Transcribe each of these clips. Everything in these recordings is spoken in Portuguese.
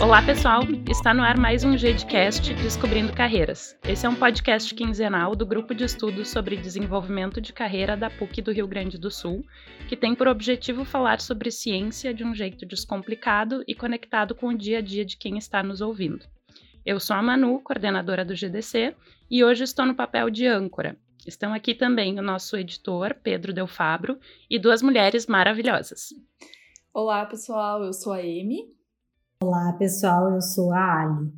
Olá, pessoal! Está no ar mais um GDcast Descobrindo Carreiras. Esse é um podcast quinzenal do Grupo de Estudos sobre Desenvolvimento de Carreira da PUC do Rio Grande do Sul, que tem por objetivo falar sobre ciência de um jeito descomplicado e conectado com o dia a dia de quem está nos ouvindo. Eu sou a Manu, coordenadora do GDC, e hoje estou no papel de âncora. Estão aqui também o nosso editor, Pedro Del Fabro, e duas mulheres maravilhosas. Olá, pessoal, eu sou a Amy. Olá, pessoal, eu sou a Ali.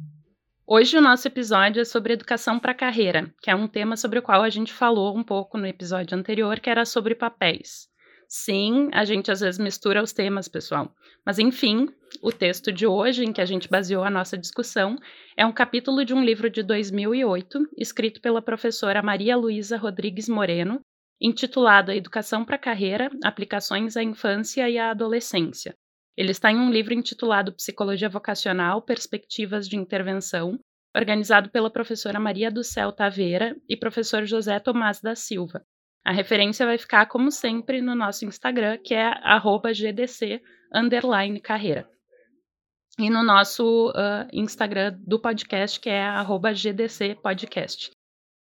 Hoje o nosso episódio é sobre educação para a carreira, que é um tema sobre o qual a gente falou um pouco no episódio anterior, que era sobre papéis. Sim, a gente às vezes mistura os temas, pessoal. Mas enfim, o texto de hoje, em que a gente baseou a nossa discussão, é um capítulo de um livro de 2008, escrito pela professora Maria Luísa Rodrigues Moreno, intitulado A Educação para a Carreira: Aplicações à Infância e à Adolescência, ele está em um livro intitulado Psicologia Vocacional Perspectivas de Intervenção, organizado pela professora Maria do Céu Taveira e professor José Tomás da Silva. A referência vai ficar, como sempre, no nosso Instagram, que é gdc carreira. E no nosso uh, Instagram do podcast, que é gdc podcast.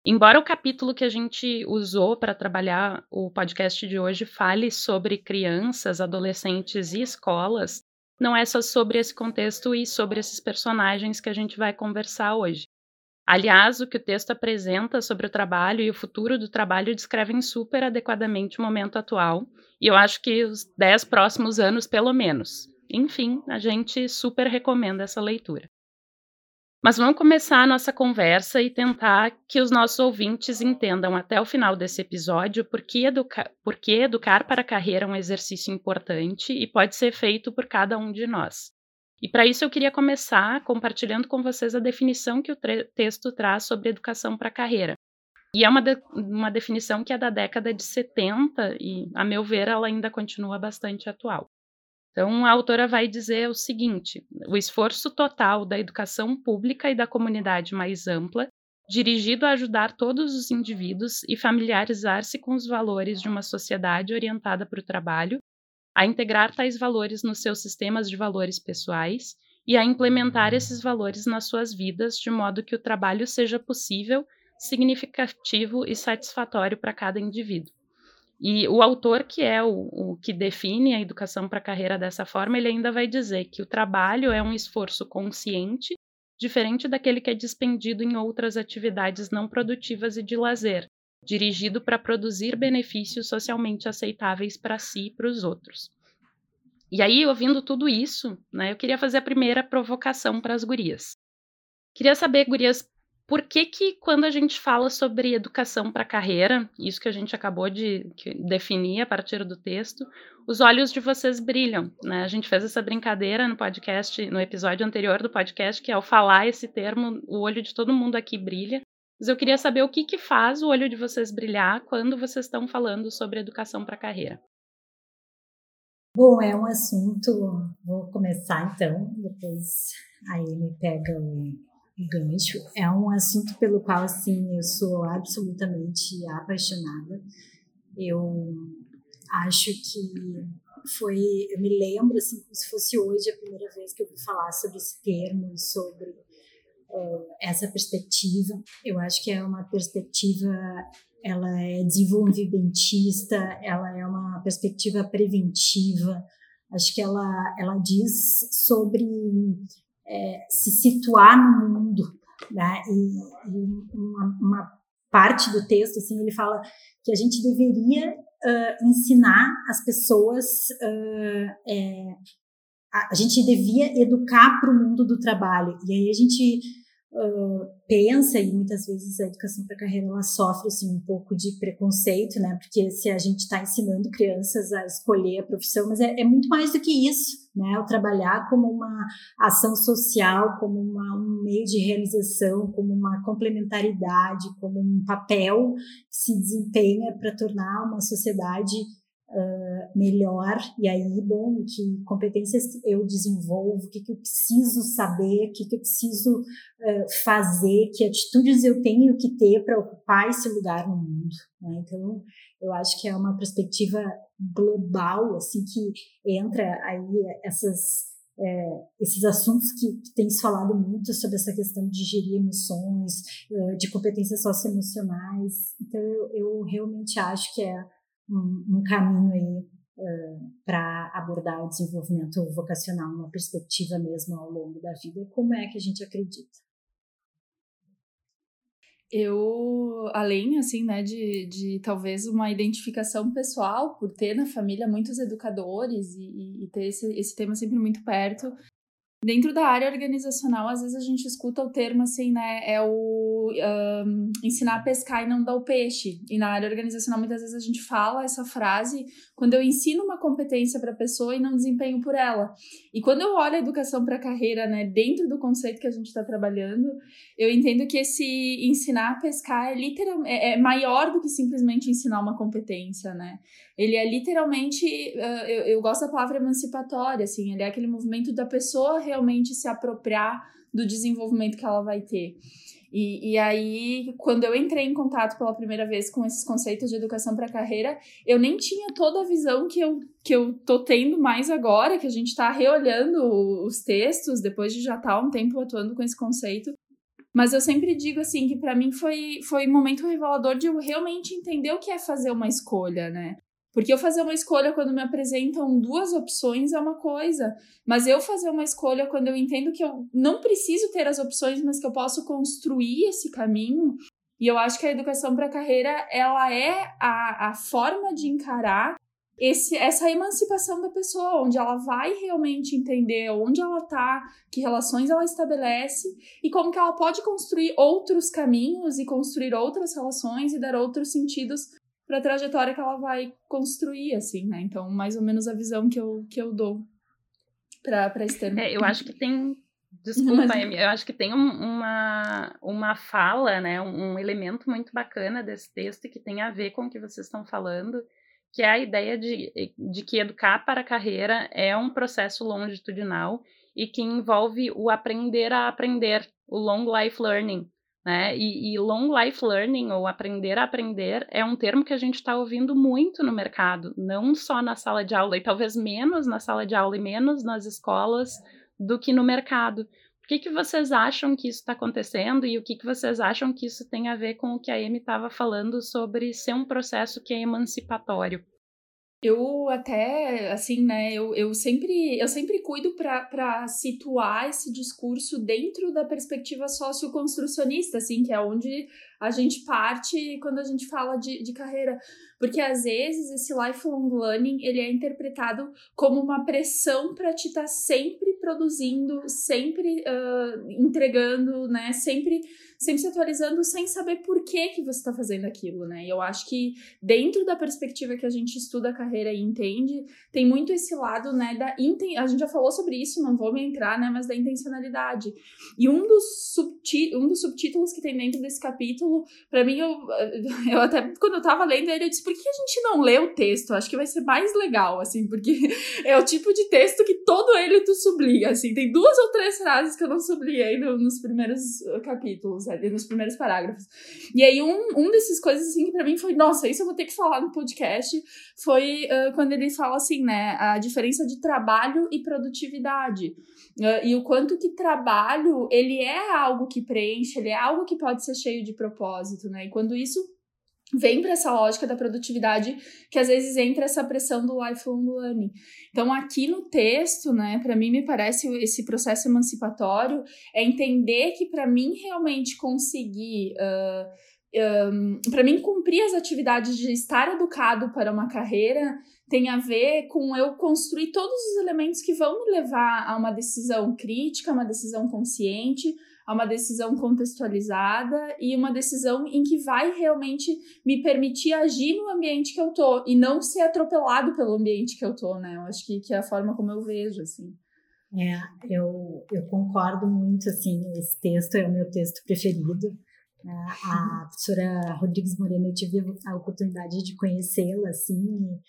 Embora o capítulo que a gente usou para trabalhar o podcast de hoje fale sobre crianças, adolescentes e escolas, não é só sobre esse contexto e sobre esses personagens que a gente vai conversar hoje. Aliás, o que o texto apresenta sobre o trabalho e o futuro do trabalho descrevem super adequadamente o momento atual, e eu acho que os dez próximos anos, pelo menos. Enfim, a gente super recomenda essa leitura. Mas vamos começar a nossa conversa e tentar que os nossos ouvintes entendam até o final desse episódio por que, educa por que educar para a carreira é um exercício importante e pode ser feito por cada um de nós. E para isso eu queria começar compartilhando com vocês a definição que o texto traz sobre educação para a carreira. E é uma, de uma definição que é da década de 70 e, a meu ver, ela ainda continua bastante atual. Então, a autora vai dizer o seguinte: o esforço total da educação pública e da comunidade mais ampla, dirigido a ajudar todos os indivíduos e familiarizar-se com os valores de uma sociedade orientada para o trabalho, a integrar tais valores nos seus sistemas de valores pessoais e a implementar esses valores nas suas vidas de modo que o trabalho seja possível, significativo e satisfatório para cada indivíduo. E o autor, que é o, o que define a educação para a carreira dessa forma, ele ainda vai dizer que o trabalho é um esforço consciente, diferente daquele que é dispendido em outras atividades não produtivas e de lazer, dirigido para produzir benefícios socialmente aceitáveis para si e para os outros. E aí, ouvindo tudo isso, né, eu queria fazer a primeira provocação para as gurias. Queria saber, gurias, por que, que quando a gente fala sobre educação para carreira, isso que a gente acabou de definir a partir do texto, os olhos de vocês brilham, né? A gente fez essa brincadeira no podcast, no episódio anterior do podcast, que ao falar esse termo, o olho de todo mundo aqui brilha. Mas eu queria saber o que, que faz o olho de vocês brilhar quando vocês estão falando sobre educação para a carreira. Bom, é um assunto. Vou começar então, depois aí me pega o gancho. É um assunto pelo qual, assim, eu sou absolutamente apaixonada. Eu acho que foi, eu me lembro, assim, como se fosse hoje a primeira vez que eu ouvi falar sobre esse termo, sobre essa perspectiva. Eu acho que é uma perspectiva, ela é desenvolvimentista, ela é uma perspectiva preventiva. Acho que ela, ela diz sobre é, se situar no mundo, né? E, e uma, uma, parte do texto, assim, ele fala que a gente deveria uh, ensinar as pessoas, uh, é, a, gente devia educar para o mundo do trabalho. E aí a gente pensa e muitas vezes a educação para carreira ela sofre assim um pouco de preconceito, né? Porque se a gente está ensinando crianças a escolher a profissão, mas é, é, muito mais do que isso, né? O trabalhar como uma ação social, como uma, um meio de realização, como uma complementaridade, como um papel que se desempenha para tornar uma sociedade uh, melhor, e aí, bom, que competências eu desenvolvo, o que, que eu preciso saber, o que, que eu preciso uh, fazer, que atitudes eu tenho que ter para ocupar esse lugar no mundo. Né? Então, eu acho que é uma perspectiva global, assim, que entra aí essas é, esses assuntos que, que tem se falado muito sobre essa questão de gerir emoções, de competências socioemocionais. Então, eu, eu realmente acho que é um, um caminho aí para abordar o desenvolvimento vocacional numa perspectiva mesmo ao longo da vida. Como é que a gente acredita? eu, além, assim, né, de, de talvez uma identificação pessoal, por ter na família muitos educadores e, e ter esse, esse tema sempre muito perto, Dentro da área organizacional, às vezes a gente escuta o termo assim, né? É o um, ensinar a pescar e não dar o peixe. E na área organizacional, muitas vezes a gente fala essa frase quando eu ensino uma competência para a pessoa e não desempenho por ela. E quando eu olho a educação para a carreira, né, dentro do conceito que a gente está trabalhando, eu entendo que esse ensinar a pescar é, literal, é, é maior do que simplesmente ensinar uma competência, né? Ele é literalmente, uh, eu, eu gosto da palavra emancipatória, assim, ele é aquele movimento da pessoa realmente se apropriar do desenvolvimento que ela vai ter. E, e aí, quando eu entrei em contato pela primeira vez com esses conceitos de educação para carreira, eu nem tinha toda a visão que eu, que eu tô tendo mais agora, que a gente está reolhando os textos, depois de já estar tá um tempo atuando com esse conceito. Mas eu sempre digo assim que para mim foi foi um momento revelador de eu realmente entender o que é fazer uma escolha, né? Porque eu fazer uma escolha quando me apresentam duas opções é uma coisa, mas eu fazer uma escolha quando eu entendo que eu não preciso ter as opções, mas que eu posso construir esse caminho. E eu acho que a educação para a carreira ela é a, a forma de encarar esse, essa emancipação da pessoa, onde ela vai realmente entender onde ela está, que relações ela estabelece e como que ela pode construir outros caminhos e construir outras relações e dar outros sentidos para a trajetória que ela vai construir, assim, né? Então, mais ou menos a visão que eu, que eu dou para esse tema. É, eu acho que tem. Desculpa, Mas... eu acho que tem um, uma, uma fala, né? Um, um elemento muito bacana desse texto que tem a ver com o que vocês estão falando, que é a ideia de, de que educar para a carreira é um processo longitudinal e que envolve o aprender a aprender, o long life learning. Né? E, e, long life learning, ou aprender a aprender, é um termo que a gente está ouvindo muito no mercado, não só na sala de aula, e talvez menos na sala de aula e menos nas escolas do que no mercado. Por que, que vocês acham que isso está acontecendo e o que, que vocês acham que isso tem a ver com o que a Amy estava falando sobre ser um processo que é emancipatório? Eu até, assim, né, eu, eu sempre eu sempre cuido para situar esse discurso dentro da perspectiva socioconstrucionista, assim, que é onde a gente parte quando a gente fala de, de carreira. Porque às vezes esse lifelong learning ele é interpretado como uma pressão para te estar tá sempre produzindo, sempre uh, entregando, né? Sempre, sempre se atualizando sem saber por que, que você está fazendo aquilo, né? E eu acho que dentro da perspectiva que a gente estuda a carreira e entende, tem muito esse lado, né? Da inten a gente já falou sobre isso, não vou me entrar, né? Mas da intencionalidade. E um dos, subti um dos subtítulos que tem dentro desse capítulo, para mim, eu, eu até quando eu tava lendo ele, eu disse, por que a gente não lê o texto? Acho que vai ser mais legal, assim, porque é o tipo de texto que todo ele tu sublinha assim. Tem duas ou três frases que eu não sublinhei no, nos primeiros uh, capítulos, ali, nos primeiros parágrafos. E aí, um, um desses coisas, assim, que pra mim foi, nossa, isso eu vou ter que falar no podcast, foi uh, quando ele fala, assim, né, a diferença de trabalho e produtividade. Uh, e o quanto que trabalho, ele é algo que preenche, ele é algo que pode ser cheio de propósito, né? E quando isso vem para essa lógica da produtividade que às vezes entra essa pressão do lifelong learning. Então aqui no texto, né, para mim me parece esse processo emancipatório é entender que para mim realmente conseguir uh, um, para mim cumprir as atividades de estar educado para uma carreira tem a ver com eu construir todos os elementos que vão me levar a uma decisão crítica, uma decisão consciente, a uma decisão contextualizada e uma decisão em que vai realmente me permitir agir no ambiente que eu tô e não ser atropelado pelo ambiente que eu tô, né? Eu acho que, que é a forma como eu vejo, assim. É, eu, eu concordo muito, assim, esse texto é o meu texto preferido. Né? A professora Rodrigues Moreno, eu tive a oportunidade de conhecê-la, assim, Uh,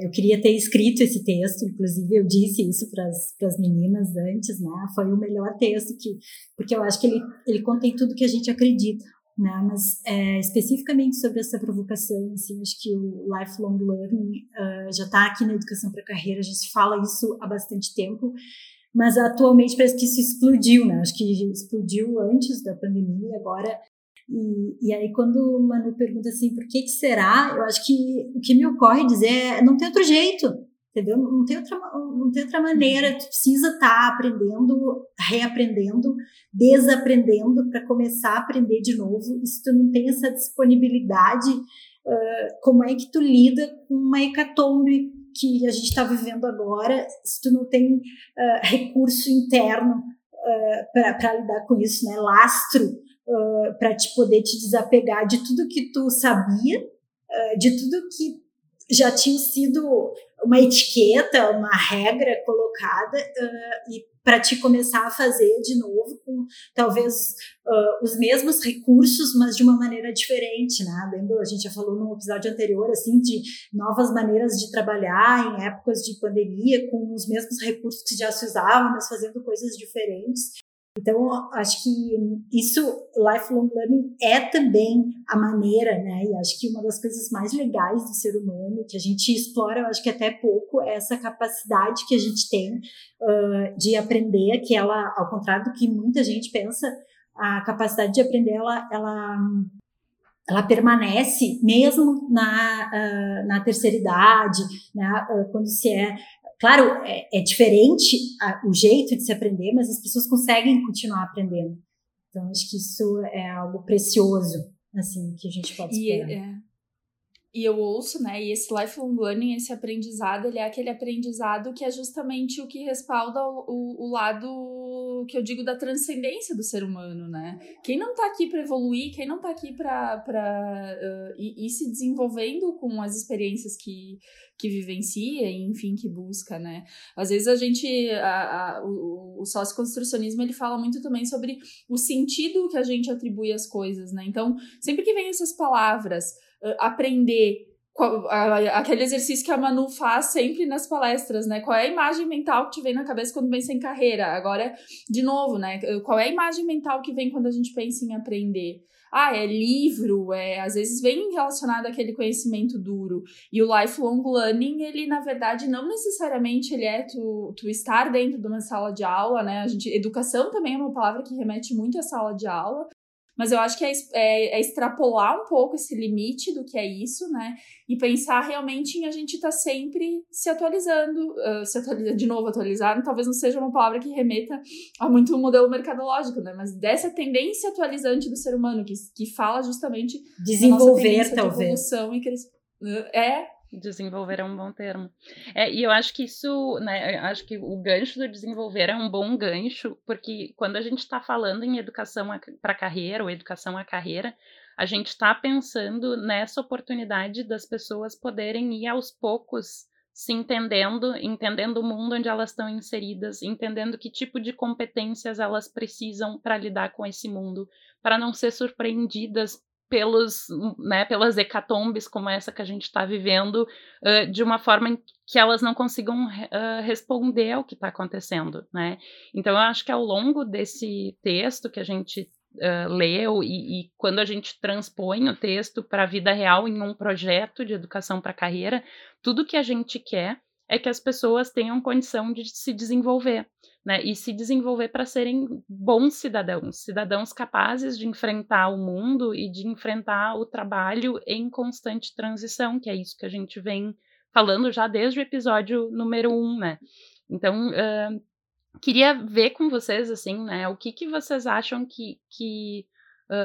eu queria ter escrito esse texto, inclusive eu disse isso para as meninas antes, né? Foi o melhor texto que, porque eu acho que ele, ele contém tudo que a gente acredita, né? Mas é, especificamente sobre essa provocação, assim, acho que o lifelong learning uh, já está aqui na educação para carreira, a gente fala isso há bastante tempo, mas atualmente parece que isso explodiu, né? Acho que explodiu antes da pandemia agora e, e aí, quando o Manu pergunta assim, por que, que será? Eu acho que o que me ocorre dizer é: não tem outro jeito, entendeu? Não tem outra, não tem outra maneira. Tu precisa estar tá aprendendo, reaprendendo, desaprendendo para começar a aprender de novo. E se tu não tem essa disponibilidade, uh, como é que tu lida com uma hecatombe que a gente está vivendo agora? Se tu não tem uh, recurso interno uh, para lidar com isso, né? Lastro uh, para te poder te desapegar de tudo que tu sabia, uh, de tudo que já tinha sido uma etiqueta, uma regra colocada uh, e para te começar a fazer de novo com talvez uh, os mesmos recursos, mas de uma maneira diferente, né? Lembra, a gente já falou no episódio anterior, assim, de novas maneiras de trabalhar em épocas de pandemia, com os mesmos recursos que já se usavam, mas fazendo coisas diferentes. Então, acho que isso, lifelong learning, é também a maneira, né? E acho que uma das coisas mais legais do ser humano, que a gente explora, eu acho que até pouco, é essa capacidade que a gente tem uh, de aprender, que ela, ao contrário do que muita gente pensa, a capacidade de aprender, ela, ela ela permanece mesmo na, uh, na terceira idade, né, uh, quando se é Claro, é, é diferente a, o jeito de se aprender, mas as pessoas conseguem continuar aprendendo. Então, acho que isso é algo precioso, assim, que a gente pode esperar. E, é, e eu ouço, né, e esse lifelong learning, esse aprendizado, ele é aquele aprendizado que é justamente o que respalda o, o, o lado que eu digo da transcendência do ser humano, né? Quem não tá aqui para evoluir, quem não tá aqui para uh, ir, ir, se desenvolvendo com as experiências que, que vivencia e, enfim, que busca, né? Às vezes a gente, a, a, o, o sócio-construcionismo, ele fala muito também sobre o sentido que a gente atribui às coisas, né? Então, sempre que vem essas palavras, aprender qual, a, aquele exercício que a Manu faz sempre nas palestras, né? Qual é a imagem mental que te vem na cabeça quando pensa em carreira? Agora, de novo, né? Qual é a imagem mental que vem quando a gente pensa em aprender? Ah, é livro, é, às vezes vem relacionado àquele conhecimento duro. E o lifelong learning, ele, na verdade, não necessariamente ele é tu, tu estar dentro de uma sala de aula, né? A gente, educação também é uma palavra que remete muito à sala de aula, mas eu acho que é, é, é, extrapolar um pouco esse limite do que é isso, né? E pensar realmente em a gente estar tá sempre se atualizando, uh, se atualizando, de novo, atualizar, talvez não seja uma palavra que remeta a muito o modelo mercadológico, né? Mas dessa tendência atualizante do ser humano, que, que fala justamente desenvolver, talvez. De evolução e crescimento. É, Desenvolver é um bom termo. É, e eu acho que isso, né, acho que o gancho do desenvolver é um bom gancho, porque quando a gente está falando em educação para carreira ou educação à carreira, a gente está pensando nessa oportunidade das pessoas poderem ir aos poucos se entendendo, entendendo o mundo onde elas estão inseridas, entendendo que tipo de competências elas precisam para lidar com esse mundo, para não ser surpreendidas pelos, né, pelas hecatombes como essa que a gente está vivendo, uh, de uma forma que elas não consigam uh, responder ao que está acontecendo, né? Então eu acho que ao longo desse texto que a gente uh, leu e, e, quando a gente transpõe o texto para a vida real em um projeto de educação para carreira, tudo que a gente quer é que as pessoas tenham condição de se desenvolver, né? E se desenvolver para serem bons cidadãos, cidadãos capazes de enfrentar o mundo e de enfrentar o trabalho em constante transição, que é isso que a gente vem falando já desde o episódio número um, né? Então, uh, queria ver com vocês, assim, né? O que, que vocês acham que, que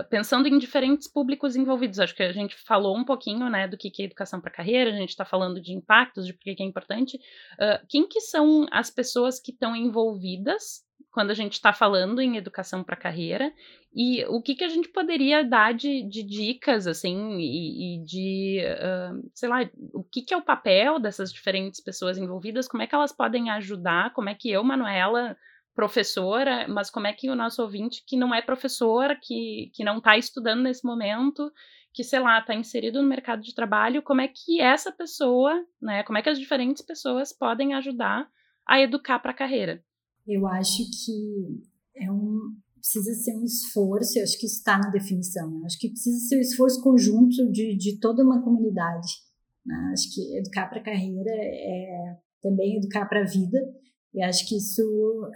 Pensando em diferentes públicos envolvidos. Acho que a gente falou um pouquinho né, do que é educação para carreira, a gente está falando de impactos, de por que é importante. Uh, quem que são as pessoas que estão envolvidas quando a gente está falando em educação para carreira e o que, que a gente poderia dar de, de dicas, assim, e, e de, uh, sei lá, o que, que é o papel dessas diferentes pessoas envolvidas, como é que elas podem ajudar, como é que eu, Manuela, professora, mas como é que o nosso ouvinte que não é professor, que, que não está estudando nesse momento, que, sei lá, está inserido no mercado de trabalho, como é que essa pessoa, né, como é que as diferentes pessoas podem ajudar a educar para a carreira? Eu acho que é um, precisa ser um esforço, eu acho que está na definição, né? acho que precisa ser um esforço conjunto de, de toda uma comunidade. Né? Acho que educar para a carreira é também educar para a vida, e acho que isso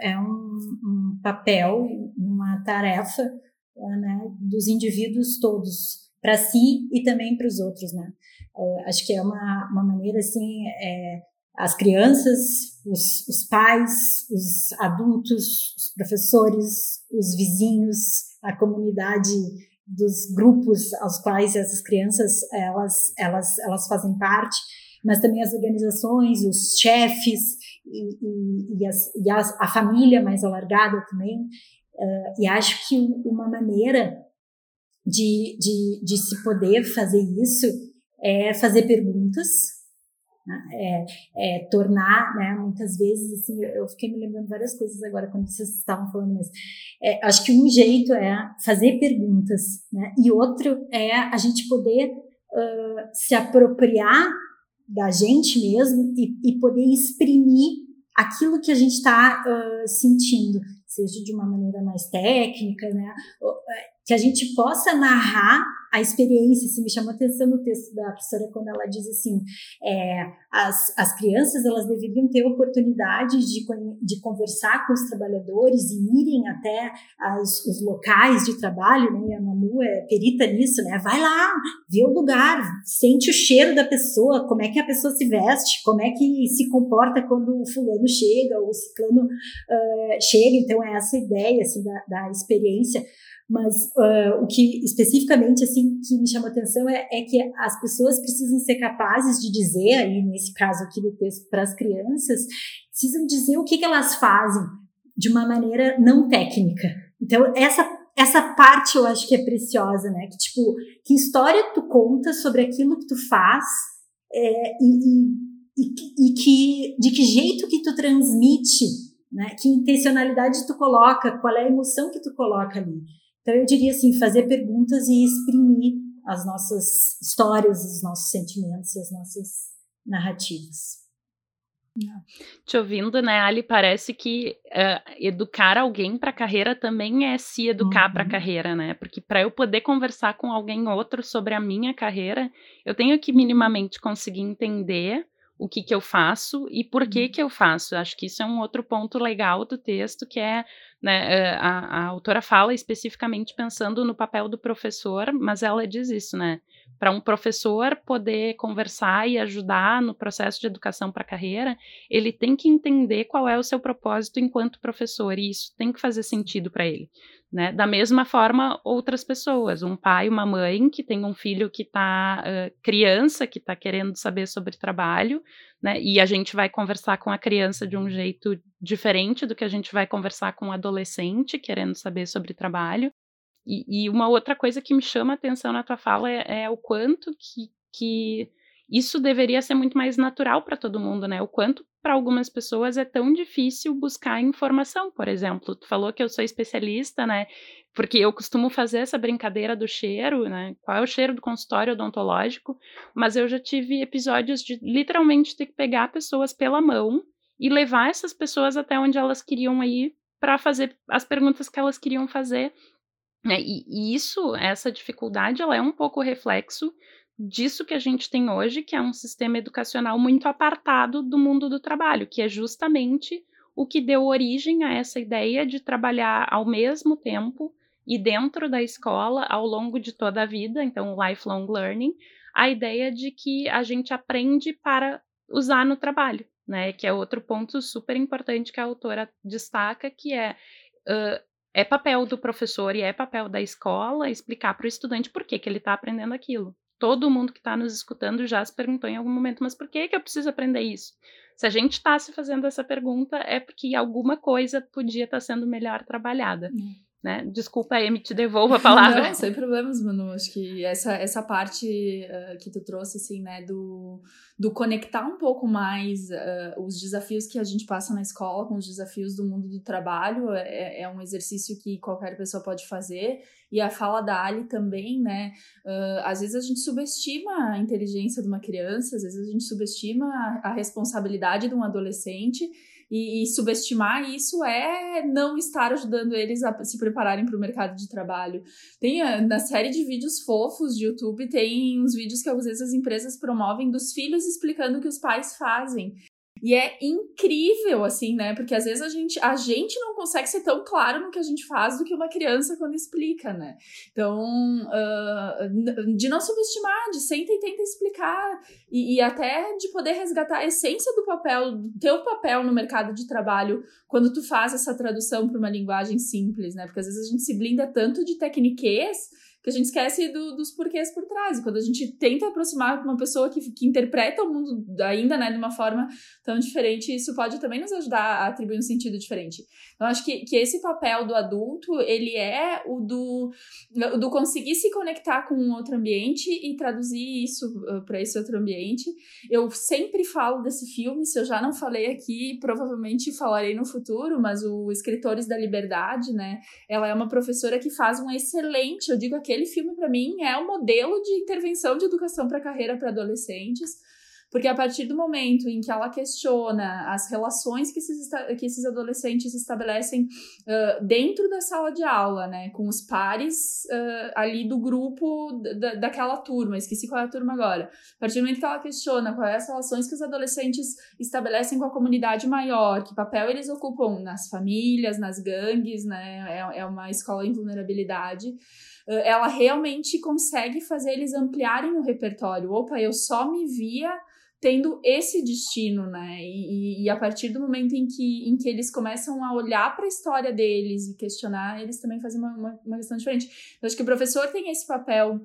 é um, um papel, uma tarefa né, dos indivíduos todos, para si e também para os outros. Né? Uh, acho que é uma, uma maneira assim. É, as crianças, os, os pais, os adultos, os professores, os vizinhos, a comunidade dos grupos aos quais essas crianças elas elas elas fazem parte, mas também as organizações, os chefes e, e, as, e as, a família mais alargada também. Uh, e acho que uma maneira de, de, de se poder fazer isso é fazer perguntas né? É, é, tornar, né, muitas vezes, assim, eu fiquei me lembrando várias coisas agora quando vocês estavam falando isso. É, acho que um jeito é fazer perguntas, né, e outro é a gente poder uh, se apropriar da gente mesmo e, e poder exprimir aquilo que a gente está uh, sentindo, seja de uma maneira mais técnica, né, que a gente possa narrar a experiência, se me chamou atenção no texto da professora quando ela diz assim, é, as, as crianças elas deveriam ter oportunidade de, de conversar com os trabalhadores e irem até as, os locais de trabalho, né, a Manu é perita nisso, né, vai lá, vê o lugar, sente o cheiro da pessoa, como é que a pessoa se veste, como é que se comporta quando o fulano chega, ou o ciclano uh, chega, então é essa ideia, assim, da, da experiência, mas uh, o que especificamente assim que me chama atenção é, é, que as pessoas precisam ser capazes de dizer aí nesse caso aqui do texto para as crianças precisam dizer o que, que elas fazem de uma maneira não técnica. Então essa essa parte eu acho que é preciosa né? Que tipo que história tu conta sobre aquilo que tu faz é, e, e, e que de que jeito que tu transmite né? Que intencionalidade tu coloca qual é a emoção que tu coloca ali então, eu diria assim: fazer perguntas e exprimir as nossas histórias, os nossos sentimentos e as nossas narrativas. Te ouvindo, né, Ali, parece que uh, educar alguém para a carreira também é se educar uhum. para a carreira, né? Porque para eu poder conversar com alguém outro sobre a minha carreira, eu tenho que minimamente conseguir entender o que, que eu faço e por que, uhum. que eu faço. Acho que isso é um outro ponto legal do texto, que é né, eh, a, a autora fala especificamente pensando no papel do professor, mas ela diz isso, né? Para um professor poder conversar e ajudar no processo de educação para a carreira, ele tem que entender qual é o seu propósito enquanto professor, e isso tem que fazer sentido para ele. Né? Da mesma forma, outras pessoas, um pai, uma mãe que tem um filho que está uh, criança, que está querendo saber sobre trabalho, né? E a gente vai conversar com a criança de um jeito diferente do que a gente vai conversar com um adolescente querendo saber sobre trabalho. E, e uma outra coisa que me chama a atenção na tua fala é, é o quanto que, que isso deveria ser muito mais natural para todo mundo, né? O quanto para algumas pessoas é tão difícil buscar informação, por exemplo. Tu falou que eu sou especialista, né? Porque eu costumo fazer essa brincadeira do cheiro, né? Qual é o cheiro do consultório odontológico? Mas eu já tive episódios de literalmente ter que pegar pessoas pela mão e levar essas pessoas até onde elas queriam ir para fazer as perguntas que elas queriam fazer. Né? E, isso, essa dificuldade, ela é um pouco reflexo disso que a gente tem hoje, que é um sistema educacional muito apartado do mundo do trabalho, que é justamente o que deu origem a essa ideia de trabalhar ao mesmo tempo e dentro da escola ao longo de toda a vida, então lifelong learning, a ideia de que a gente aprende para usar no trabalho, né? Que é outro ponto super importante que a autora destaca, que é uh, é papel do professor e é papel da escola explicar para o estudante por que, que ele está aprendendo aquilo todo mundo que está nos escutando já se perguntou em algum momento, mas por que, que eu preciso aprender isso? Se a gente está se fazendo essa pergunta, é porque alguma coisa podia estar tá sendo melhor trabalhada. Uhum. Né? Desculpa, Amy, te devolvo a palavra. Não, sem problemas, Manu. Acho que essa, essa parte uh, que tu trouxe, assim, né, do, do conectar um pouco mais uh, os desafios que a gente passa na escola com os desafios do mundo do trabalho é, é um exercício que qualquer pessoa pode fazer. E a fala da Ali também, né? Uh, às vezes a gente subestima a inteligência de uma criança, às vezes a gente subestima a, a responsabilidade de um adolescente. E, e, subestimar isso é não estar ajudando eles a se prepararem para o mercado de trabalho. Tem ah, na série de vídeos fofos de YouTube, tem uns vídeos que às vezes as empresas promovem dos filhos explicando o que os pais fazem. E é incrível, assim, né? Porque às vezes a gente, a gente não consegue ser tão claro no que a gente faz do que uma criança quando explica, né? Então, uh, de não subestimar, de senta e tenta explicar, e, e, até de poder resgatar a essência do papel, do teu papel no mercado de trabalho, quando tu faz essa tradução para uma linguagem simples, né? Porque às vezes a gente se blinda tanto de tecniquez que a gente esquece do, dos porquês por trás. E quando a gente tenta aproximar uma pessoa que, que interpreta o mundo ainda né, de uma forma tão diferente, isso pode também nos ajudar a atribuir um sentido diferente. Então, acho que, que esse papel do adulto, ele é o do, do conseguir se conectar com um outro ambiente e traduzir isso uh, para esse outro ambiente. Eu sempre falo desse filme, se eu já não falei aqui, provavelmente falarei no futuro, mas o Escritores da Liberdade, né? Ela é uma professora que faz um excelente, eu digo aquele filme, para mim, é o um modelo de intervenção de educação para carreira para adolescentes porque a partir do momento em que ela questiona as relações que esses, que esses adolescentes estabelecem uh, dentro da sala de aula, né, com os pares uh, ali do grupo da, daquela turma, esqueci qual é a turma agora. A partir do momento que ela questiona quais as relações que os adolescentes estabelecem com a comunidade maior, que papel eles ocupam nas famílias, nas gangues, né, é, é uma escola em vulnerabilidade ela realmente consegue fazer eles ampliarem o repertório. Opa, eu só me via tendo esse destino, né? E, e, a partir do momento em que, em que eles começam a olhar para a história deles e questionar, eles também fazem uma, uma, uma questão diferente. Eu acho que o professor tem esse papel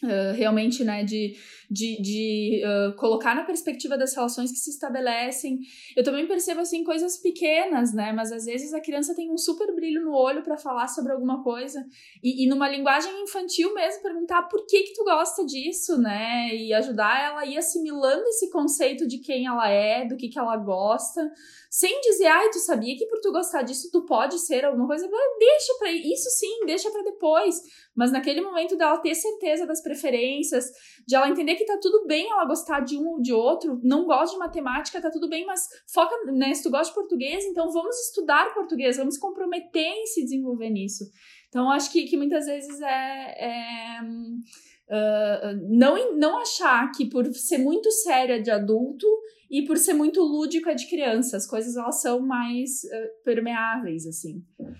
Uh, realmente, né, de, de, de uh, colocar na perspectiva das relações que se estabelecem. Eu também percebo, assim, coisas pequenas, né, mas às vezes a criança tem um super brilho no olho para falar sobre alguma coisa e, e numa linguagem infantil mesmo, perguntar por que que tu gosta disso, né, e ajudar ela a ir assimilando esse conceito de quem ela é, do que que ela gosta, sem dizer, ai, tu sabia que por tu gostar disso tu pode ser alguma coisa, deixa para isso sim, deixa para depois, mas naquele momento dela ter certeza das preferências, de ela entender que tá tudo bem ela gostar de um ou de outro, não gosta de matemática, tá tudo bem, mas foca, né, se tu gosta de português, então vamos estudar português, vamos comprometer em se desenvolver nisso. Então, acho que, que muitas vezes é, é uh, não, não achar que por ser muito séria de adulto e por ser muito lúdica de criança, as coisas elas são mais uh, permeáveis, assim. Né?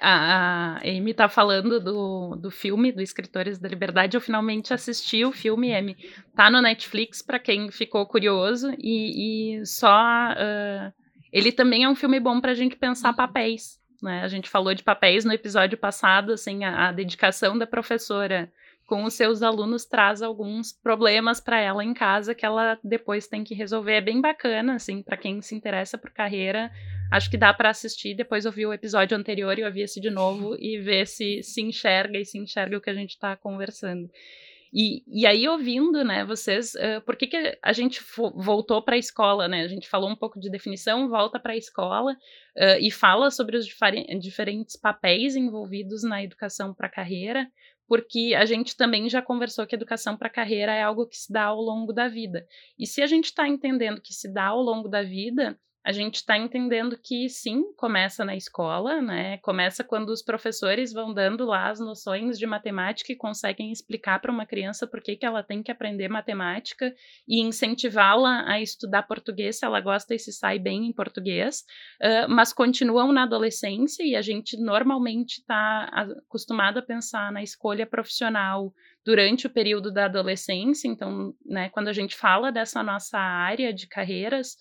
A, a Amy tá falando do, do filme do Escritores da Liberdade. Eu finalmente assisti o filme, Amy. Tá no Netflix, para quem ficou curioso. E, e só. Uh, ele também é um filme bom pra gente pensar papéis. Né? A gente falou de papéis no episódio passado, assim, a, a dedicação da professora com os seus alunos traz alguns problemas para ela em casa que ela depois tem que resolver. É bem bacana, assim, para quem se interessa por carreira. Acho que dá para assistir, depois ouvir o episódio anterior e ouvir esse de novo e ver se se enxerga e se enxerga o que a gente está conversando. E, e aí, ouvindo, né, vocês, uh, por que, que a gente voltou para a escola, né? A gente falou um pouco de definição, volta para a escola uh, e fala sobre os diferentes papéis envolvidos na educação para a carreira porque a gente também já conversou que educação para carreira é algo que se dá ao longo da vida. E se a gente está entendendo que se dá ao longo da vida, a gente está entendendo que sim, começa na escola, né? Começa quando os professores vão dando lá as noções de matemática e conseguem explicar para uma criança por que, que ela tem que aprender matemática e incentivá-la a estudar português se ela gosta e se sai bem em português, uh, mas continuam na adolescência e a gente normalmente está acostumado a pensar na escolha profissional durante o período da adolescência. Então, né, quando a gente fala dessa nossa área de carreiras,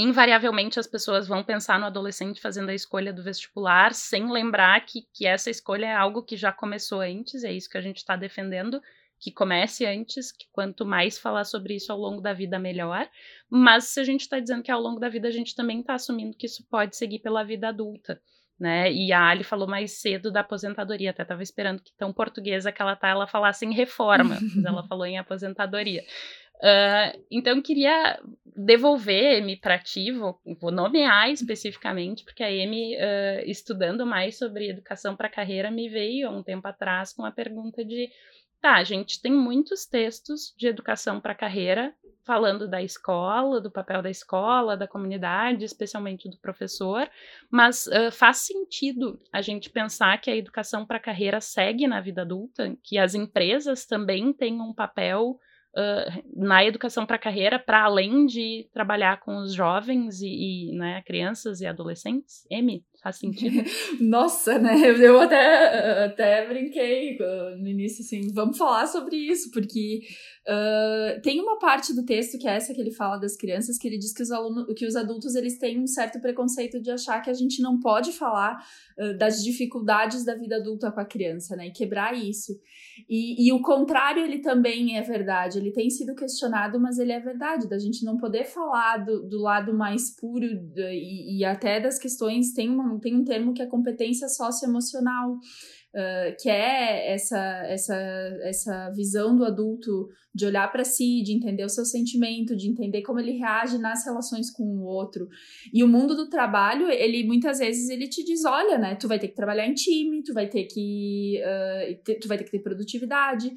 invariavelmente as pessoas vão pensar no adolescente fazendo a escolha do vestibular, sem lembrar que, que essa escolha é algo que já começou antes, é isso que a gente está defendendo, que comece antes, que quanto mais falar sobre isso ao longo da vida, melhor. Mas se a gente está dizendo que ao longo da vida a gente também está assumindo que isso pode seguir pela vida adulta. né? E a Ali falou mais cedo da aposentadoria, até estava esperando que tão portuguesa que ela tá, ela falasse em reforma, mas ela falou em aposentadoria. Uh, então, queria devolver M para ti, vou, vou, nomear especificamente, porque a M, uh, estudando mais sobre educação para carreira, me veio há um tempo atrás com a pergunta de Tá, a gente tem muitos textos de educação para carreira falando da escola, do papel da escola, da comunidade, especialmente do professor, mas uh, faz sentido a gente pensar que a educação para carreira segue na vida adulta, que as empresas também têm um papel uh, na educação para carreira, para além de trabalhar com os jovens e, e né, crianças e adolescentes? M, faz sentido? Nossa, né? Eu até, até brinquei no início, assim, vamos falar sobre isso, porque uh, tem uma parte do texto que é essa que ele fala das crianças, que ele diz que os alunos, que os adultos eles têm um certo preconceito de achar que a gente não pode falar uh, das dificuldades da vida adulta com a criança, né? E quebrar isso. E, e o contrário, ele também é verdade. Ele tem sido questionado, mas ele é verdade, da gente não poder falar do, do lado mais puro e, e até das questões. Tem, uma, tem um termo que é competência socioemocional. Uh, que é essa, essa, essa visão do adulto de olhar para si, de entender o seu sentimento, de entender como ele reage nas relações com o outro. E o mundo do trabalho, ele muitas vezes ele te diz, olha, né, tu vai ter que trabalhar em time, tu vai ter que, uh, tu vai ter que ter produtividade.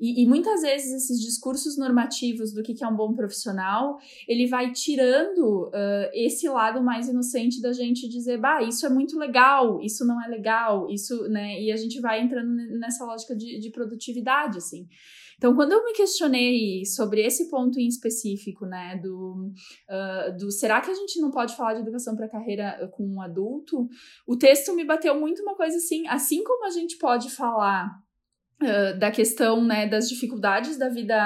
E, e, muitas vezes esses discursos normativos do que, que é um bom profissional, ele vai tirando uh, esse lado mais inocente da gente dizer, bah, isso é muito legal, isso não é legal, isso, né? E a gente vai entrando nessa lógica de, de produtividade, assim. Então, quando eu me questionei sobre esse ponto em específico, né, do, uh, do será que a gente não pode falar de educação para carreira com um adulto, o texto me bateu muito uma coisa assim, assim como a gente pode falar da questão né, das dificuldades da vida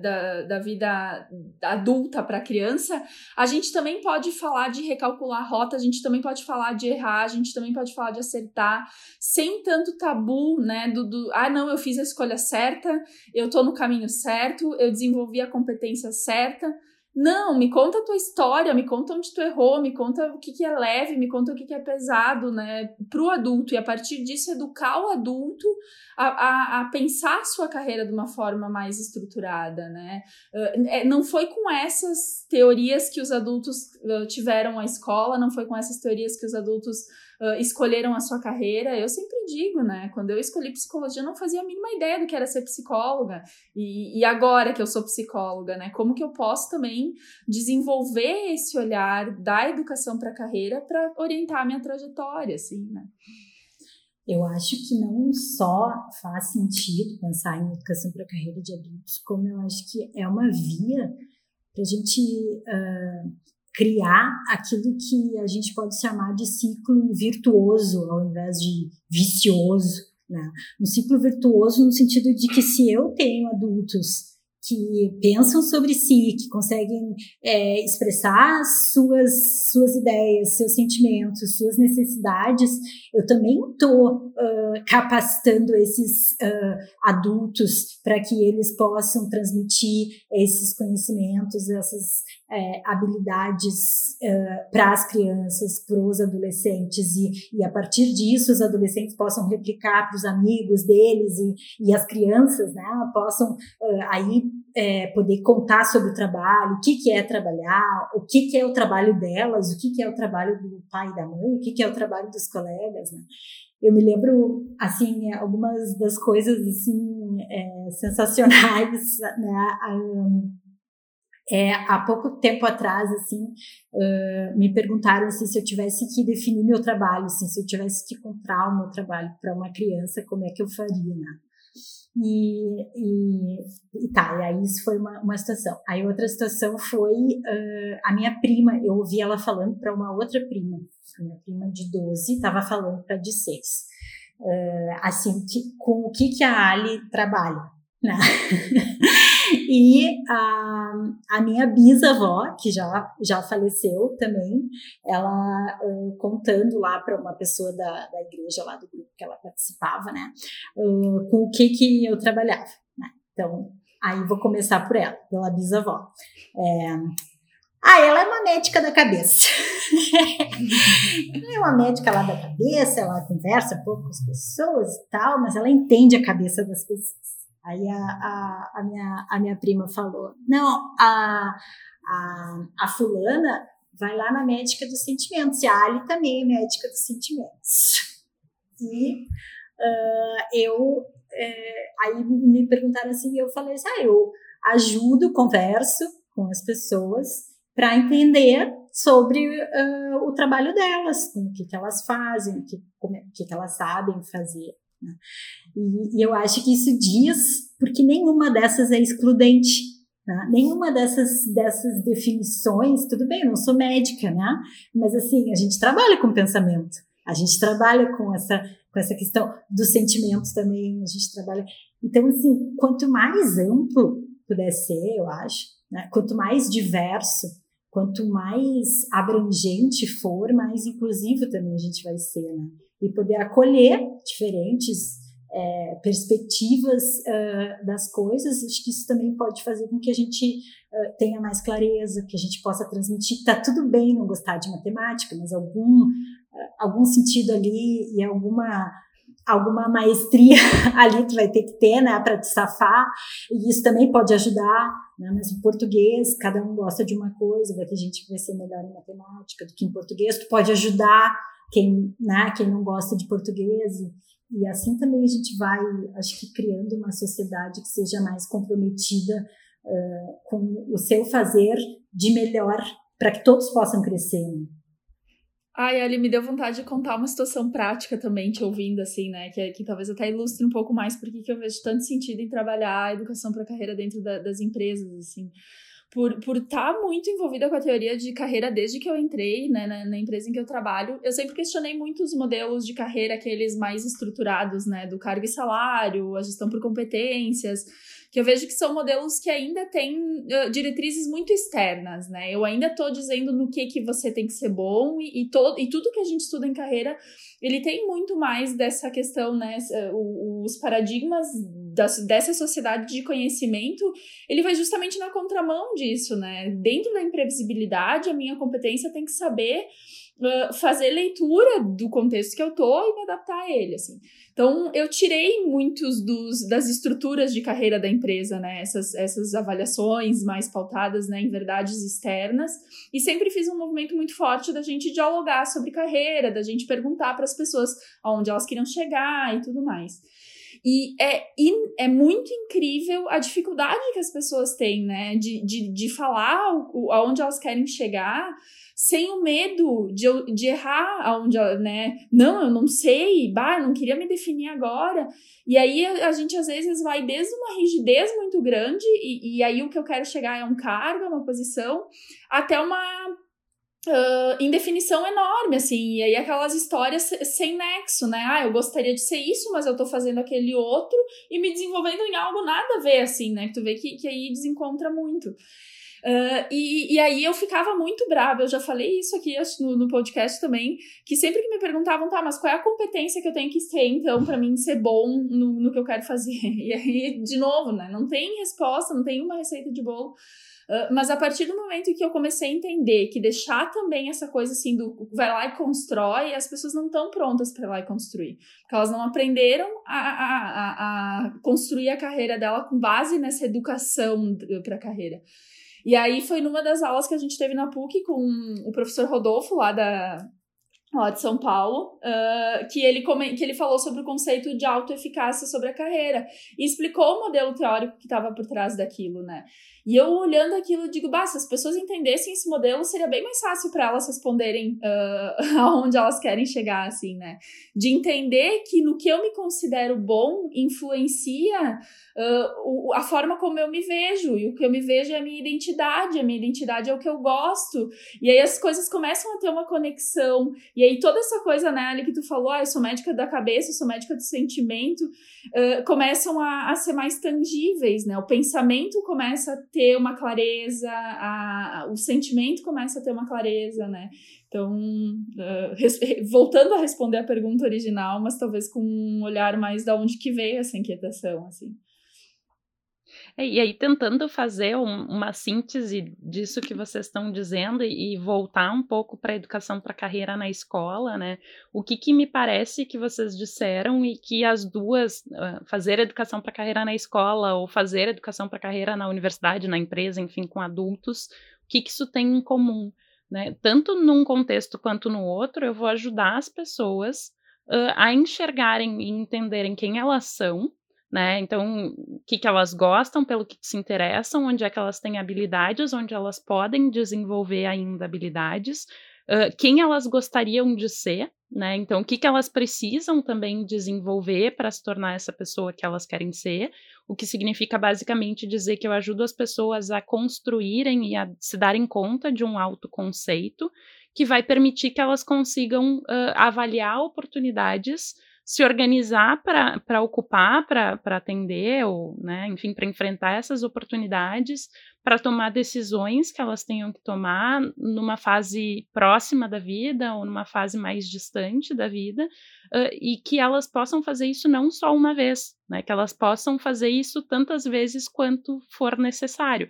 da, da vida adulta para a criança, a gente também pode falar de recalcular a rota, a gente também pode falar de errar, a gente também pode falar de acertar, sem tanto tabu, né? Do, do ah, não, eu fiz a escolha certa, eu tô no caminho certo, eu desenvolvi a competência certa. Não, me conta a tua história, me conta onde tu errou, me conta o que, que é leve, me conta o que, que é pesado, né, pro adulto, e a partir disso educar o adulto a, a, a pensar a sua carreira de uma forma mais estruturada, né. Uh, não foi com essas teorias que os adultos uh, tiveram a escola, não foi com essas teorias que os adultos uh, escolheram a sua carreira. Eu sempre digo, né? Quando eu escolhi psicologia, eu não fazia a mínima ideia do que era ser psicóloga. E, e agora que eu sou psicóloga, né? Como que eu posso também desenvolver esse olhar da educação para a carreira para orientar a minha trajetória, assim, né? Eu acho que não só faz sentido pensar em educação para a carreira de adultos, como eu acho que é uma via para a gente uh, criar aquilo que a gente pode chamar de ciclo virtuoso ao invés de vicioso. Né? Um ciclo virtuoso no sentido de que se eu tenho adultos que pensam sobre si, que conseguem é, expressar suas, suas ideias, seus sentimentos, suas necessidades, eu também estou capacitando esses uh, adultos para que eles possam transmitir esses conhecimentos, essas é, habilidades uh, para as crianças, para os adolescentes, e, e a partir disso os adolescentes possam replicar para os amigos deles e, e as crianças né, possam aí é, poder contar sobre o trabalho, o que, que é trabalhar, o que, que é o trabalho delas, o que, que é o trabalho do pai e da mãe, o que, que é o trabalho dos colegas, né? Eu me lembro, assim, algumas das coisas, assim, é, sensacionais, né? Um, é, há pouco tempo atrás, assim, uh, me perguntaram assim, se eu tivesse que definir meu trabalho, assim, se eu tivesse que comprar o meu trabalho para uma criança, como é que eu faria, né? E, e, e, tá, e aí isso foi uma, uma situação. Aí outra situação foi uh, a minha prima, eu ouvi ela falando para uma outra prima, minha prima de 12 estava falando para de 6. Uh, assim, que, com o que, que a Ali trabalha, né? E a, a minha bisavó, que já, já faleceu também, ela uh, contando lá para uma pessoa da, da igreja lá do grupo que ela participava, né, uh, com o que que eu trabalhava. Né? Então, aí vou começar por ela, pela bisavó. É, Ah, ela é uma médica da cabeça. é uma médica lá da cabeça, ela conversa um pouco com as pessoas e tal, mas ela entende a cabeça das pessoas. Aí a, a, a, minha, a minha prima falou: não, a, a, a fulana vai lá na médica dos sentimentos, e a Ali também é médica dos sentimentos. E uh, eu, é, aí me perguntaram assim, eu falei assim: ah, eu ajudo, converso com as pessoas para entender sobre uh, o trabalho delas, o que, que elas fazem, o que, como, o que, que elas sabem fazer. Né? E, e, eu acho que isso diz porque nenhuma dessas é excludente. Né? Nenhuma dessas, dessas definições, tudo bem, eu não sou médica, né? Mas assim, a gente trabalha com pensamento, a gente trabalha com essa, com essa questão dos sentimentos também, a gente trabalha. Então, assim, quanto mais amplo puder ser, eu acho, né? quanto mais diverso, quanto mais abrangente for, mais inclusivo também a gente vai ser, né? E poder acolher diferentes é, perspectivas uh, das coisas, acho que isso também pode fazer com que a gente uh, tenha mais clareza, que a gente possa transmitir. Tá tudo bem não gostar de matemática, mas algum uh, algum sentido ali e alguma alguma maestria ali tu vai ter que ter, né, para te safar, e isso também pode ajudar, né, mas o português, cada um gosta de uma coisa, vai ter gente que vai ser melhor em matemática do que em português, tu pode ajudar quem, né, quem não gosta de português, e, assim também a gente vai, acho que criando uma sociedade que seja mais comprometida uh, com o seu fazer de melhor, para que todos possam crescer, né? Ai, Ali, me deu vontade de contar uma situação prática também, te ouvindo, assim, né? Que, que talvez até ilustre um pouco mais porque que eu vejo tanto sentido em trabalhar a educação para carreira dentro da, das empresas, assim. Por estar por tá muito envolvida com a teoria de carreira desde que eu entrei né, na, na, empresa em que eu trabalho, eu sempre questionei muito os modelos de carreira, aqueles mais estruturados, né? Do cargo e salário, a gestão por competências que eu vejo que são modelos que ainda têm uh, diretrizes muito externas, né? Eu ainda estou dizendo no que que você tem que ser bom e, e, todo, e tudo que a gente estuda em carreira, ele tem muito mais dessa questão, né? Os paradigmas dessa sociedade de conhecimento, ele vai justamente na contramão disso, né? Dentro da imprevisibilidade, a minha competência tem que saber fazer leitura do contexto que eu tô e me adaptar a ele, assim. Então, eu tirei muitos dos, das estruturas de carreira da empresa, né? Essas, essas avaliações mais pautadas né, em verdades externas. E sempre fiz um movimento muito forte da gente dialogar sobre carreira, da gente perguntar para as pessoas aonde elas queriam chegar e tudo mais. E é, é muito incrível a dificuldade que as pessoas têm, né? De, de, de falar aonde elas querem chegar sem o medo de, de errar aonde, né? Não, eu não sei, bah, não queria me definir agora. E aí a, gente às vezes vai desde uma rigidez muito grande, e, e aí o que eu quero chegar é um cargo, uma posição, até uma Uh, indefinição enorme, assim, e aí aquelas histórias sem nexo, né? Ah, eu gostaria de ser isso, mas eu tô fazendo aquele outro e me desenvolvendo em algo nada a ver, assim, né? Que tu vê que, que aí desencontra muito. Uh, e, e aí eu ficava muito brava, eu já falei isso aqui no, no podcast também, que sempre que me perguntavam, tá, mas qual é a competência que eu tenho que ter, então, para mim ser bom no, no que eu quero fazer? E aí, de novo, né, não tem resposta, não tem uma receita de bolo. Uh, mas a partir do momento que eu comecei a entender que deixar também essa coisa assim do vai lá e constrói, as pessoas não estão prontas para ir lá e construir. Porque elas não aprenderam a, a, a, a construir a carreira dela com base nessa educação para a carreira. E aí foi numa das aulas que a gente teve na PUC com o professor Rodolfo, lá da, lá de São Paulo, uh, que, ele que ele falou sobre o conceito de autoeficácia sobre a carreira e explicou o modelo teórico que estava por trás daquilo, né? E eu olhando aquilo, digo, bah, se as pessoas entendessem esse modelo, seria bem mais fácil para elas responderem uh, aonde elas querem chegar, assim, né? De entender que no que eu me considero bom influencia uh, a forma como eu me vejo, e o que eu me vejo é a minha identidade, a minha identidade é o que eu gosto, e aí as coisas começam a ter uma conexão, e aí toda essa coisa, né, ali que tu falou, ah, eu sou médica da cabeça, eu sou médica do sentimento, uh, começam a, a ser mais tangíveis, né? O pensamento começa a ter uma clareza, a, a, o sentimento começa a ter uma clareza, né? Então, uh, res, voltando a responder a pergunta original, mas talvez com um olhar mais da onde que veio essa inquietação, assim. É, e aí, tentando fazer um, uma síntese disso que vocês estão dizendo e, e voltar um pouco para a educação para carreira na escola, né? O que, que me parece que vocês disseram e que as duas, fazer educação para carreira na escola ou fazer educação para carreira na universidade, na empresa, enfim, com adultos, o que, que isso tem em comum? Né? Tanto num contexto quanto no outro, eu vou ajudar as pessoas uh, a enxergarem e entenderem quem elas são, né? Então, o que, que elas gostam, pelo que se interessam, onde é que elas têm habilidades, onde elas podem desenvolver ainda habilidades, uh, quem elas gostariam de ser, né? Então, o que, que elas precisam também desenvolver para se tornar essa pessoa que elas querem ser, o que significa basicamente dizer que eu ajudo as pessoas a construírem e a se darem conta de um autoconceito que vai permitir que elas consigam uh, avaliar oportunidades se organizar para ocupar, para atender, ou, né, enfim, para enfrentar essas oportunidades, para tomar decisões que elas tenham que tomar numa fase próxima da vida ou numa fase mais distante da vida, uh, e que elas possam fazer isso não só uma vez, né, que elas possam fazer isso tantas vezes quanto for necessário.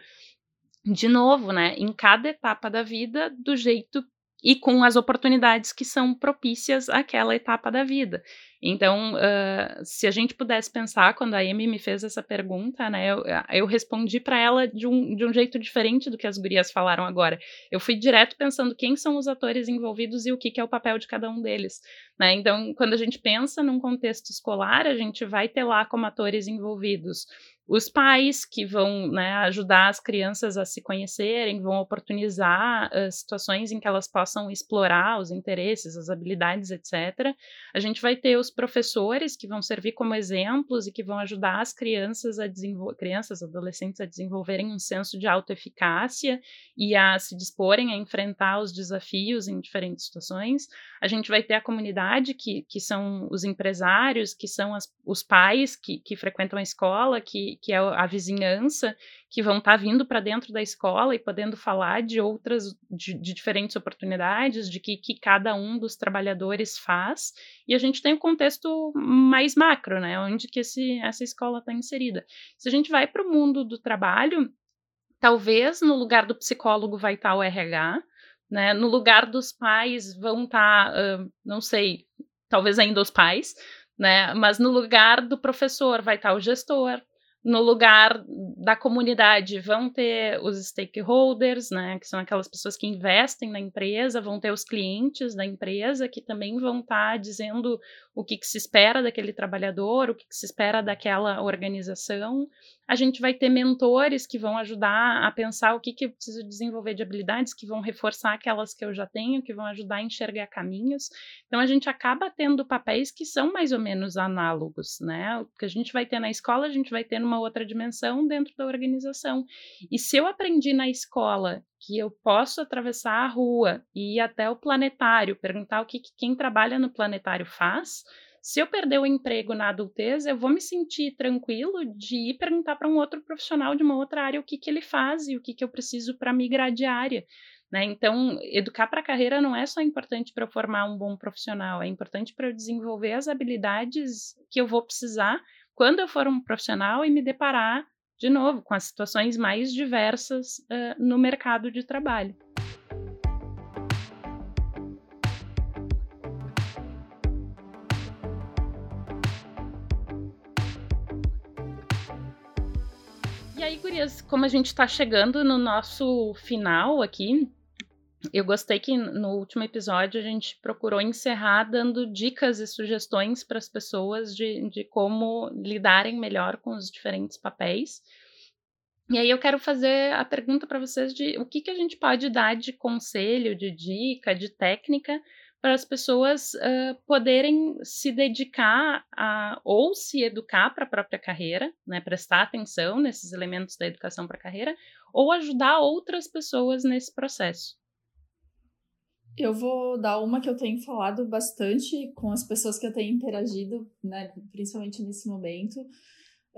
De novo, né, em cada etapa da vida, do jeito e com as oportunidades que são propícias àquela etapa da vida. Então, uh, se a gente pudesse pensar, quando a Amy me fez essa pergunta, né, eu, eu respondi para ela de um, de um jeito diferente do que as gurias falaram agora. Eu fui direto pensando quem são os atores envolvidos e o que, que é o papel de cada um deles. Né? Então, quando a gente pensa num contexto escolar, a gente vai ter lá como atores envolvidos os pais que vão né, ajudar as crianças a se conhecerem, vão oportunizar uh, situações em que elas possam explorar os interesses, as habilidades, etc. A gente vai ter os professores que vão servir como exemplos e que vão ajudar as crianças a crianças, adolescentes a desenvolverem um senso de autoeficácia e a se disporem a enfrentar os desafios em diferentes situações. A gente vai ter a comunidade, que, que são os empresários, que são as, os pais que, que frequentam a escola, que, que é a vizinhança, que vão estar tá vindo para dentro da escola e podendo falar de outras, de, de diferentes oportunidades, de que, que cada um dos trabalhadores faz. E a gente tem o um contexto mais macro, né? Onde que esse, essa escola está inserida. Se a gente vai para o mundo do trabalho, talvez no lugar do psicólogo vai estar tá o RH, né? No lugar dos pais vão estar, tá, uh, não sei, talvez ainda os pais, né? Mas no lugar do professor vai estar o gestor, no lugar da comunidade vão ter os stakeholders, né, que são aquelas pessoas que investem na empresa, vão ter os clientes da empresa que também vão estar tá dizendo o que, que, se espera daquele trabalhador, o que, que, se espera daquela organização. A gente vai ter mentores que vão ajudar a pensar o que, que eu preciso desenvolver de habilidades, que vão reforçar aquelas que eu já tenho, que vão ajudar a enxergar caminhos. Então, a gente acaba tendo papéis que são mais ou menos análogos, né? O que a gente vai ter na escola, a gente vai ter numa outra dimensão dentro da organização. E se eu aprendi na escola que eu posso atravessar a rua e ir até o planetário, perguntar o que, que quem trabalha no planetário faz. Se eu perder o emprego na adultez, eu vou me sentir tranquilo de ir perguntar para um outro profissional de uma outra área o que, que ele faz e o que, que eu preciso para migrar de área. Né? Então, educar para a carreira não é só importante para eu formar um bom profissional, é importante para eu desenvolver as habilidades que eu vou precisar quando eu for um profissional e me deparar de novo, com as situações mais diversas uh, no mercado de trabalho. Gurias, como a gente está chegando no nosso final aqui, eu gostei que no último episódio a gente procurou encerrar dando dicas e sugestões para as pessoas de, de como lidarem melhor com os diferentes papéis. E aí eu quero fazer a pergunta para vocês de o que, que a gente pode dar de conselho, de dica, de técnica para as pessoas uh, poderem se dedicar a ou se educar para a própria carreira, né, prestar atenção nesses elementos da educação para a carreira, ou ajudar outras pessoas nesse processo. Eu vou dar uma que eu tenho falado bastante com as pessoas que eu tenho interagido, né, principalmente nesse momento,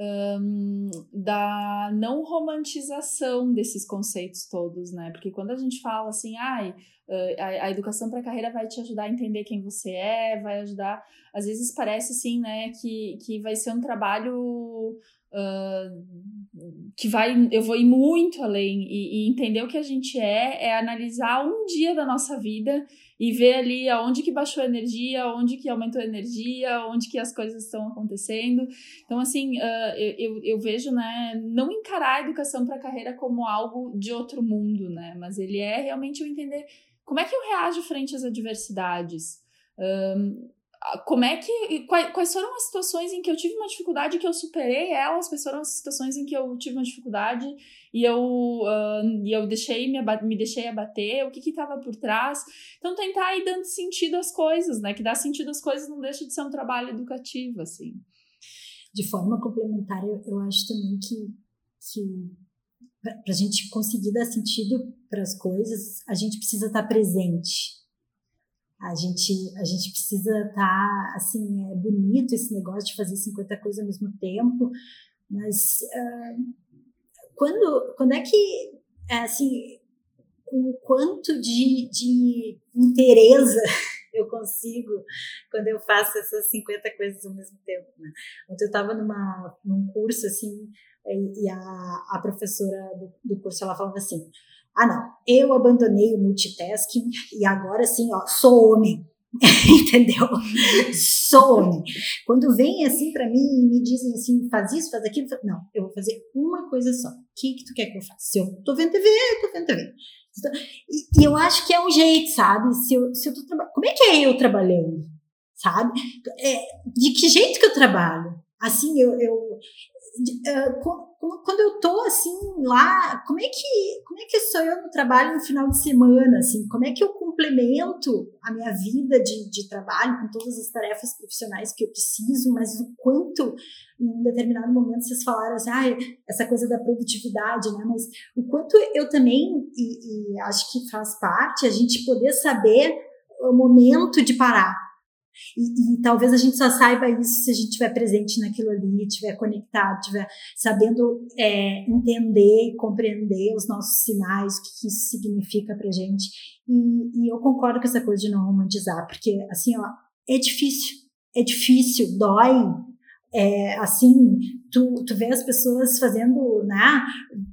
um, da não romantização desses conceitos todos, né? Porque quando a gente fala assim, ai, Uh, a, a, educação para a carreira vai te ajudar a entender quem você é, vai ajudar. Às vezes parece sim, né, que, que vai ser um trabalho uh, que vai, eu vou ir muito além e, e, entender o que a gente é, é analisar um dia da nossa vida e ver ali aonde que baixou a energia, onde que aumentou a energia, onde que as coisas estão acontecendo. Então, assim, uh, eu, eu, eu, vejo, né, não encarar a educação para a carreira como algo de outro mundo, né, mas ele é realmente eu entender como é que eu reajo frente às adversidades. Um, como é que. Quais, foram as situações em que eu tive uma dificuldade que eu superei elas? Quais foram as situações em que eu tive uma dificuldade e eu, uh, e eu deixei me, me deixei abater? O que estava por trás? Então, tentar ir dando sentido às coisas, né? Que dar sentido às coisas não deixa de ser um trabalho educativo, assim. De forma complementar, eu, eu acho também que, que para a gente conseguir dar sentido para as coisas, a gente precisa estar presente a gente, a gente precisa estar, tá, assim, é bonito esse negócio de fazer 50 coisas ao mesmo tempo, mas uh, quando, quando é que, assim, o quanto de, de interesse eu consigo quando eu faço essas 50 coisas ao mesmo tempo, né? Ontem eu estava num curso, assim, e a, a professora do, do curso, ela falava assim, ah, não, eu abandonei o multitasking e agora sim, ó, sou homem. Entendeu? Sou homem. Quando vem assim para mim e me dizem assim, faz isso, faz aquilo, não, eu vou fazer uma coisa só. O que, que tu quer que eu faça? Se eu tô vendo TV, eu tô vendo TV. E, e eu acho que é um jeito, sabe? Se eu, se eu tô trabalhando. Como é que é eu trabalhando? Sabe? É, de que jeito que eu trabalho? Assim, eu, eu, quando eu tô assim lá, como é que como é que sou eu no trabalho no final de semana, assim, como é que eu complemento a minha vida de, de trabalho com todas as tarefas profissionais que eu preciso, mas o quanto em determinado momento vocês falaram assim, ah, essa coisa da produtividade, né? Mas o quanto eu também e, e acho que faz parte a gente poder saber o momento de parar e, e, talvez a gente só saiba isso se a gente estiver presente naquilo ali, estiver conectado, estiver sabendo é, entender e compreender os nossos sinais, o que, isso significa pra gente. E, e, eu concordo com essa coisa de não romantizar, porque assim, ó, é difícil, é difícil, dói. É, assim, tu, tu vê as pessoas fazendo, né,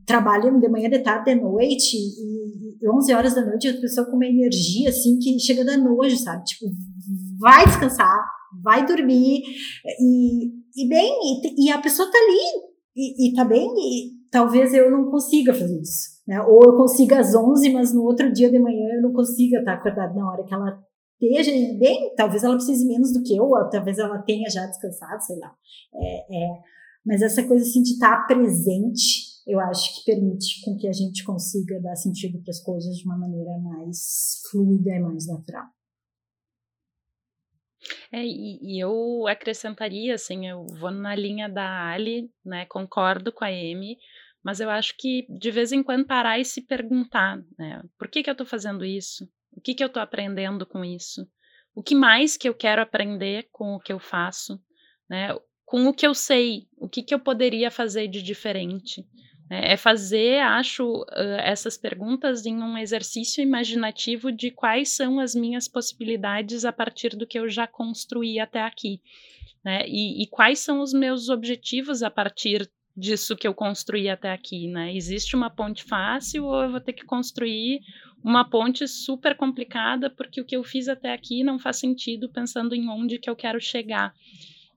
trabalhando de manhã, de tarde, de noite, e 11 horas da noite, a pessoa com uma energia, assim, que chega da nojo, sabe? Tipo, vai descansar, vai dormir, e, e bem, e, e a pessoa tá ali, e, e tá bem, e talvez eu não consiga fazer isso, né? Ou eu consiga às 11, mas no outro dia de manhã eu não consiga estar acordada na hora que ela esteja bem, talvez ela precise menos do que eu, ou talvez ela tenha já descansado, sei lá. É, é, mas essa coisa assim de estar presente, eu acho que permite com que a gente consiga dar sentido para as coisas de uma maneira mais fluida e mais natural. É, e, e eu acrescentaria, assim, eu vou na linha da Ali, né? Concordo com a Amy, mas eu acho que de vez em quando parar e se perguntar, né? Por que, que eu estou fazendo isso? O que, que eu estou aprendendo com isso? O que mais que eu quero aprender com o que eu faço? Né? Com o que eu sei, o que, que eu poderia fazer de diferente? Né? É fazer, acho, essas perguntas em um exercício imaginativo de quais são as minhas possibilidades a partir do que eu já construí até aqui. Né? E, e quais são os meus objetivos a partir disso que eu construí até aqui, né? Existe uma ponte fácil ou eu vou ter que construir uma ponte super complicada porque o que eu fiz até aqui não faz sentido pensando em onde que eu quero chegar.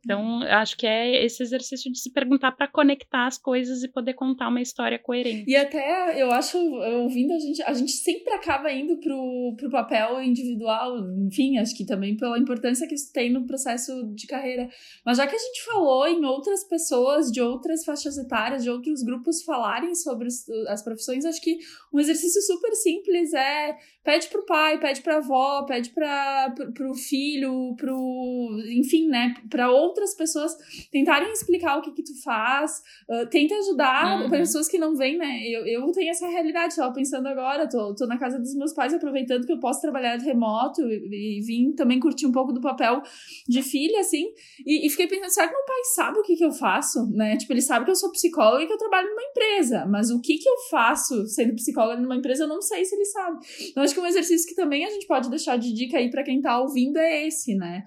Então, acho que é esse exercício de se perguntar para conectar as coisas e poder contar uma história coerente. E até eu acho, ouvindo a gente, a gente sempre acaba indo pro, pro papel individual, enfim, acho que também pela importância que isso tem no processo de carreira. Mas já que a gente falou em outras pessoas de outras faixas etárias, de outros grupos falarem sobre as profissões, acho que um exercício super simples é pede pro pai, pede pra avó, pede para pro, pro filho, pro, enfim, né, para outras pessoas tentarem explicar o que que tu faz, uh, tenta ajudar uhum. pessoas que não vêm, né? Eu, eu tenho essa realidade, tava pensando agora, tô, tô na casa dos meus pais aproveitando que eu posso trabalhar de remoto e, e vim também curtir um pouco do papel de filha, assim, e, e, fiquei pensando, será que meu pai sabe o que que eu faço, né? Tipo, ele sabe que eu sou psicóloga e que eu trabalho numa empresa, mas o que que eu faço sendo psicóloga numa empresa, eu não sei se ele sabe. Então, acho que um exercício que também a gente pode deixar de dica aí para quem tá ouvindo é esse, né?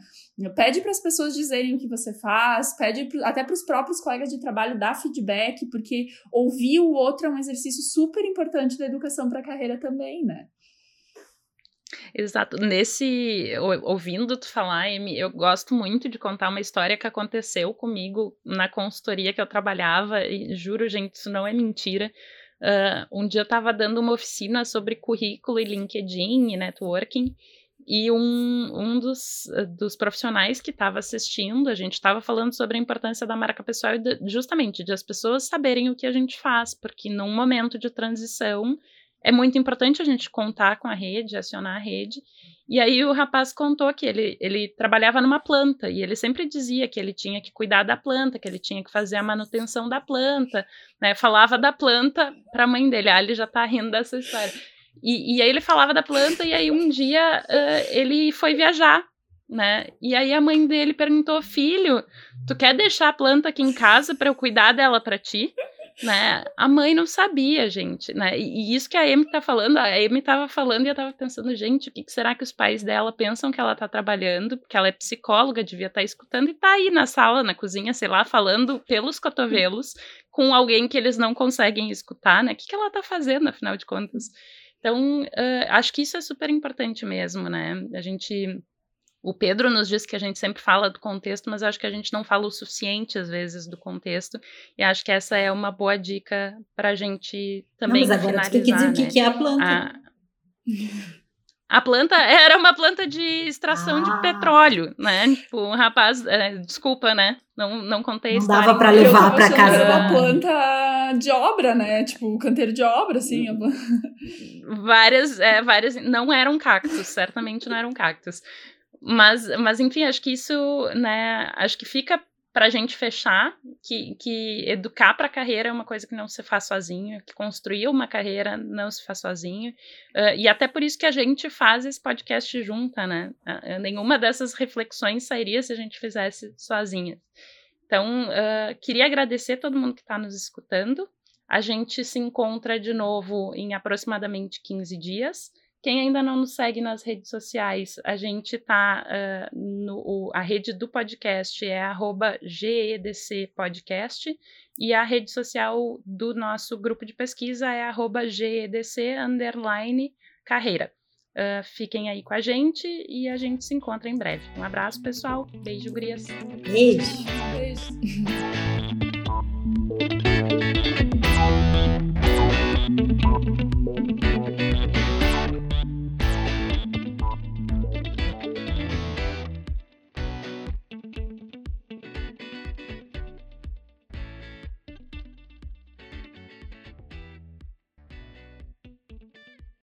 Pede para as pessoas dizerem o que você faz, pede pro, até para os próprios colegas de trabalho dar feedback, porque ouvir o outro é um exercício super importante da educação para a carreira também, né? Exato. Nesse, ouvindo tu falar, Amy, eu gosto muito de contar uma história que aconteceu comigo na consultoria que eu trabalhava, e juro, gente, isso não é mentira. Uh, um dia eu estava dando uma oficina sobre currículo e LinkedIn e networking, e um, um dos, dos profissionais que estava assistindo, a gente estava falando sobre a importância da marca pessoal e de, justamente de as pessoas saberem o que a gente faz, porque num momento de transição é muito importante a gente contar com a rede, acionar a rede. E aí o rapaz contou que ele, ele trabalhava numa planta e ele sempre dizia que ele tinha que cuidar da planta, que ele tinha que fazer a manutenção da planta, né? Falava da planta para a mãe dele. Ah, ele já está rindo dessa história. E, e aí ele falava da planta, e aí um dia uh, ele foi viajar, né? E aí a mãe dele perguntou: Filho, tu quer deixar a planta aqui em casa para eu cuidar dela para ti? Né? A mãe não sabia, gente, né? E, isso que a Amy tá falando, a Amy tava falando e eu tava pensando, gente, o que, que será que os pais dela pensam que ela tá trabalhando? Porque ela é psicóloga, devia estar tá escutando e tá aí na sala, na cozinha, sei lá, falando pelos cotovelos com alguém que eles não conseguem escutar, né? O que, que ela tá fazendo, afinal de contas? Então, uh, acho que isso é super importante mesmo, né? A gente. O Pedro nos diz que a gente sempre fala do contexto, mas acho que a gente não fala o suficiente, às vezes, do contexto. E acho que essa é uma boa dica para a gente também não, mas agora finalizar. Tem que dizer né? o que é a planta. A... A planta era uma planta de extração ah. de petróleo, né? Tipo, um rapaz, é, desculpa, né? Não, não contei Não dava para levar para casa. uma planta de obra, né? Tipo, canteiro de obra, assim. várias, é, várias, não eram cactos, certamente não eram cactos. Mas, mas enfim, acho que isso, né? Acho que fica para a gente fechar que, que educar para a carreira é uma coisa que não se faz sozinho, que construir uma carreira não se faz sozinho. Uh, e até por isso que a gente faz esse podcast junta, né? Uh, nenhuma dessas reflexões sairia se a gente fizesse sozinha. Então, uh, queria agradecer todo mundo que está nos escutando. A gente se encontra de novo em aproximadamente 15 dias. Quem ainda não nos segue nas redes sociais, a gente tá uh, no a rede do podcast é GEDC Podcast e a rede social do nosso grupo de pesquisa é GEDC underline carreira. Uh, fiquem aí com a gente e a gente se encontra em breve. Um abraço, pessoal. Beijo, Grias. Beijo. Beijo.